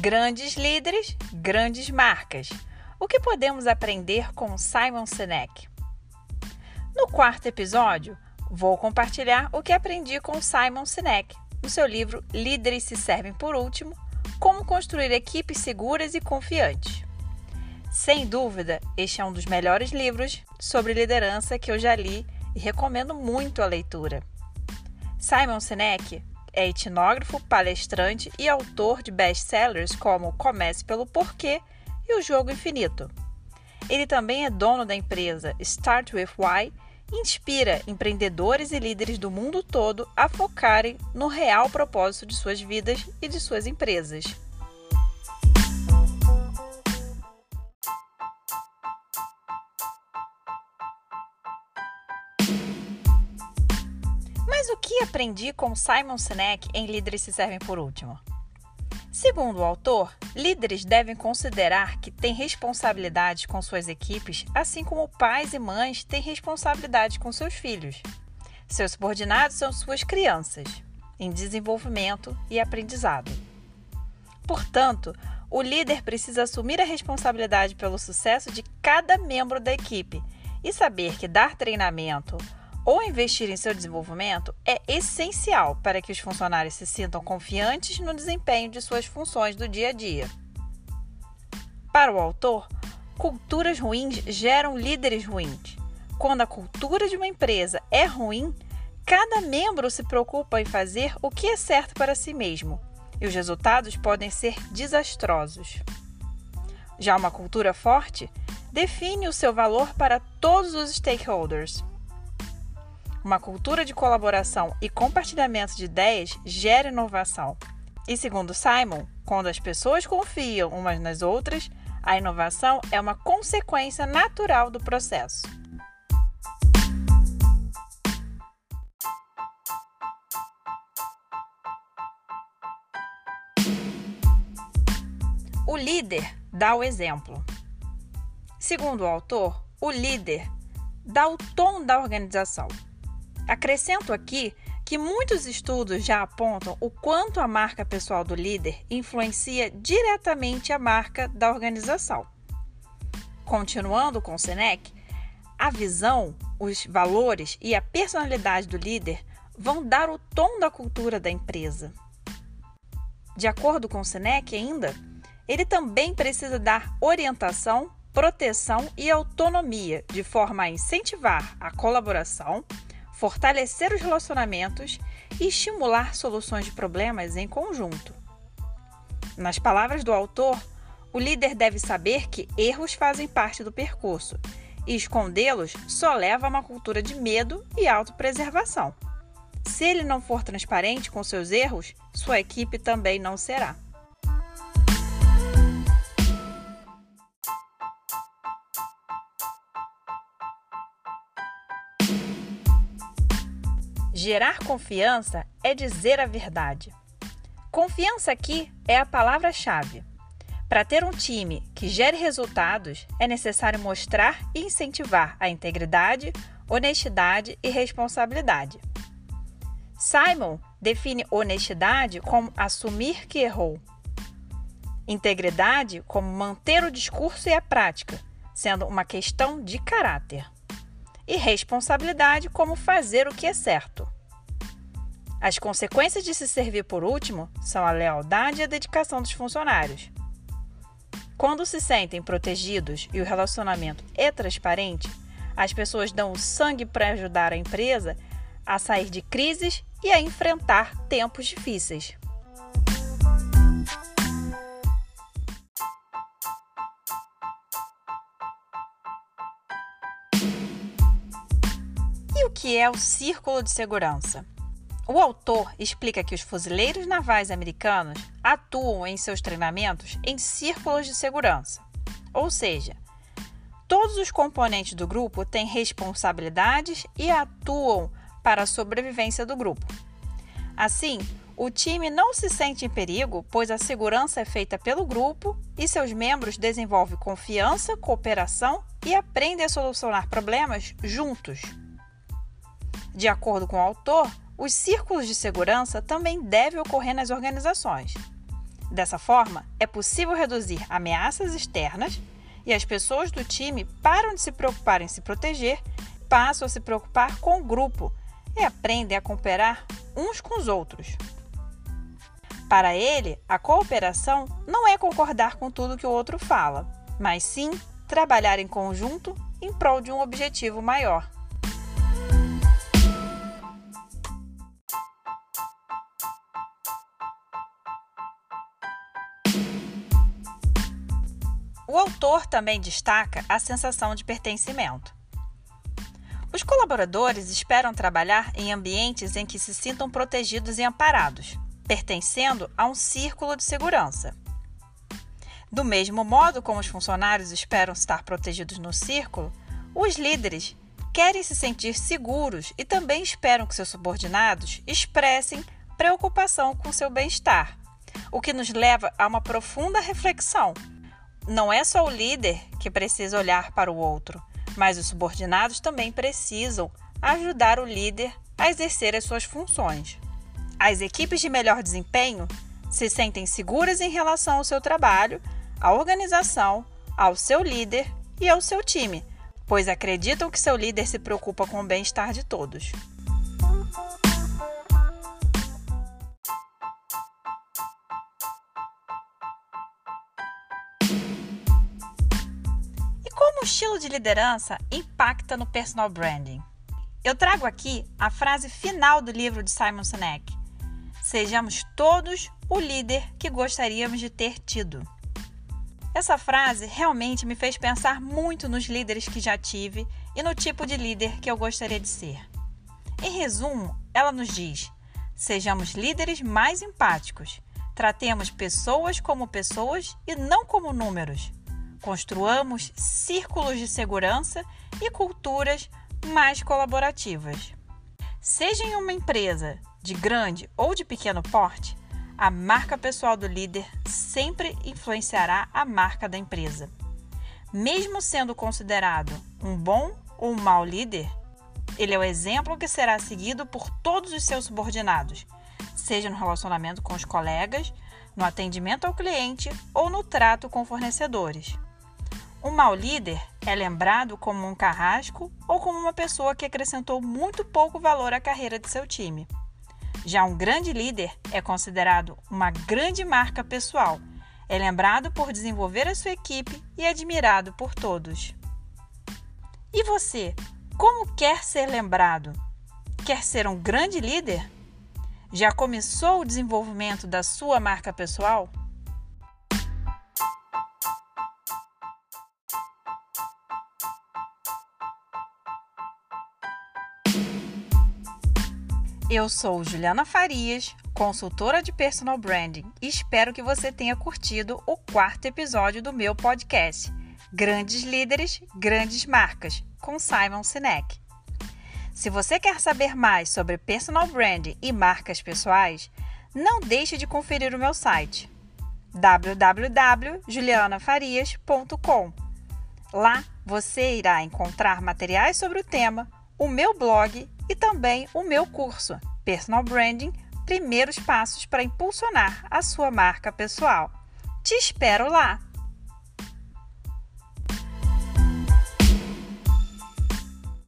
Grandes líderes, grandes marcas. O que podemos aprender com Simon Sinek? No quarto episódio, vou compartilhar o que aprendi com Simon Sinek no seu livro Líderes se servem por último: Como construir equipes seguras e confiantes. Sem dúvida, este é um dos melhores livros sobre liderança que eu já li e recomendo muito a leitura. Simon Sinek é etnógrafo, palestrante e autor de best-sellers como Comece pelo Porquê e O Jogo Infinito. Ele também é dono da empresa Start with Why e inspira empreendedores e líderes do mundo todo a focarem no real propósito de suas vidas e de suas empresas. Aprendi com Simon Sinek em Líderes se servem por último? Segundo o autor, líderes devem considerar que têm responsabilidades com suas equipes, assim como pais e mães têm responsabilidade com seus filhos. Seus subordinados são suas crianças, em desenvolvimento e aprendizado. Portanto, o líder precisa assumir a responsabilidade pelo sucesso de cada membro da equipe e saber que dar treinamento, ou investir em seu desenvolvimento é essencial para que os funcionários se sintam confiantes no desempenho de suas funções do dia a dia. Para o autor, culturas ruins geram líderes ruins. Quando a cultura de uma empresa é ruim, cada membro se preocupa em fazer o que é certo para si mesmo e os resultados podem ser desastrosos. Já uma cultura forte define o seu valor para todos os stakeholders uma cultura de colaboração e compartilhamento de ideias gera inovação. E segundo Simon, quando as pessoas confiam umas nas outras, a inovação é uma consequência natural do processo. O líder dá o exemplo. Segundo o autor, o líder dá o tom da organização. Acrescento aqui que muitos estudos já apontam o quanto a marca pessoal do líder influencia diretamente a marca da organização. Continuando com Senec, a visão, os valores e a personalidade do líder vão dar o tom da cultura da empresa. De acordo com Senec, ainda, ele também precisa dar orientação, proteção e autonomia, de forma a incentivar a colaboração fortalecer os relacionamentos e estimular soluções de problemas em conjunto. Nas palavras do autor, o líder deve saber que erros fazem parte do percurso e escondê-los só leva a uma cultura de medo e autopreservação. Se ele não for transparente com seus erros, sua equipe também não será. Gerar confiança é dizer a verdade. Confiança aqui é a palavra-chave. Para ter um time que gere resultados, é necessário mostrar e incentivar a integridade, honestidade e responsabilidade. Simon define honestidade como assumir que errou, integridade como manter o discurso e a prática, sendo uma questão de caráter e responsabilidade como fazer o que é certo. As consequências de se servir por último são a lealdade e a dedicação dos funcionários. Quando se sentem protegidos e o relacionamento é transparente, as pessoas dão o sangue para ajudar a empresa a sair de crises e a enfrentar tempos difíceis. Que é o círculo de segurança? O autor explica que os fuzileiros navais americanos atuam em seus treinamentos em círculos de segurança, ou seja, todos os componentes do grupo têm responsabilidades e atuam para a sobrevivência do grupo. Assim, o time não se sente em perigo, pois a segurança é feita pelo grupo e seus membros desenvolvem confiança, cooperação e aprendem a solucionar problemas juntos. De acordo com o autor, os círculos de segurança também devem ocorrer nas organizações. Dessa forma, é possível reduzir ameaças externas e as pessoas do time param de se preocupar em se proteger, passam a se preocupar com o grupo e aprendem a cooperar uns com os outros. Para ele, a cooperação não é concordar com tudo que o outro fala, mas sim trabalhar em conjunto em prol de um objetivo maior. O autor também destaca a sensação de pertencimento. Os colaboradores esperam trabalhar em ambientes em que se sintam protegidos e amparados, pertencendo a um círculo de segurança. Do mesmo modo como os funcionários esperam estar protegidos no círculo, os líderes querem se sentir seguros e também esperam que seus subordinados expressem preocupação com seu bem-estar, o que nos leva a uma profunda reflexão não é só o líder que precisa olhar para o outro, mas os subordinados também precisam ajudar o líder a exercer as suas funções. As equipes de melhor desempenho se sentem seguras em relação ao seu trabalho, à organização, ao seu líder e ao seu time, pois acreditam que seu líder se preocupa com o bem-estar de todos. Estilo de liderança impacta no personal branding? Eu trago aqui a frase final do livro de Simon Sinek: Sejamos todos o líder que gostaríamos de ter tido. Essa frase realmente me fez pensar muito nos líderes que já tive e no tipo de líder que eu gostaria de ser. Em resumo, ela nos diz: sejamos líderes mais empáticos, tratemos pessoas como pessoas e não como números. Construamos círculos de segurança e culturas mais colaborativas. Seja em uma empresa de grande ou de pequeno porte, a marca pessoal do líder sempre influenciará a marca da empresa. Mesmo sendo considerado um bom ou um mau líder, ele é o exemplo que será seguido por todos os seus subordinados, seja no relacionamento com os colegas, no atendimento ao cliente ou no trato com fornecedores. Um mau líder é lembrado como um carrasco ou como uma pessoa que acrescentou muito pouco valor à carreira de seu time. Já um grande líder é considerado uma grande marca pessoal, é lembrado por desenvolver a sua equipe e admirado por todos. E você, como quer ser lembrado? Quer ser um grande líder? Já começou o desenvolvimento da sua marca pessoal? Eu sou Juliana Farias, consultora de personal branding, e espero que você tenha curtido o quarto episódio do meu podcast Grandes Líderes, Grandes Marcas, com Simon Sinek. Se você quer saber mais sobre personal branding e marcas pessoais, não deixe de conferir o meu site www.julianafarias.com. Lá você irá encontrar materiais sobre o tema, o meu blog e também o meu curso Personal Branding Primeiros Passos para Impulsionar a Sua Marca Pessoal. Te espero lá!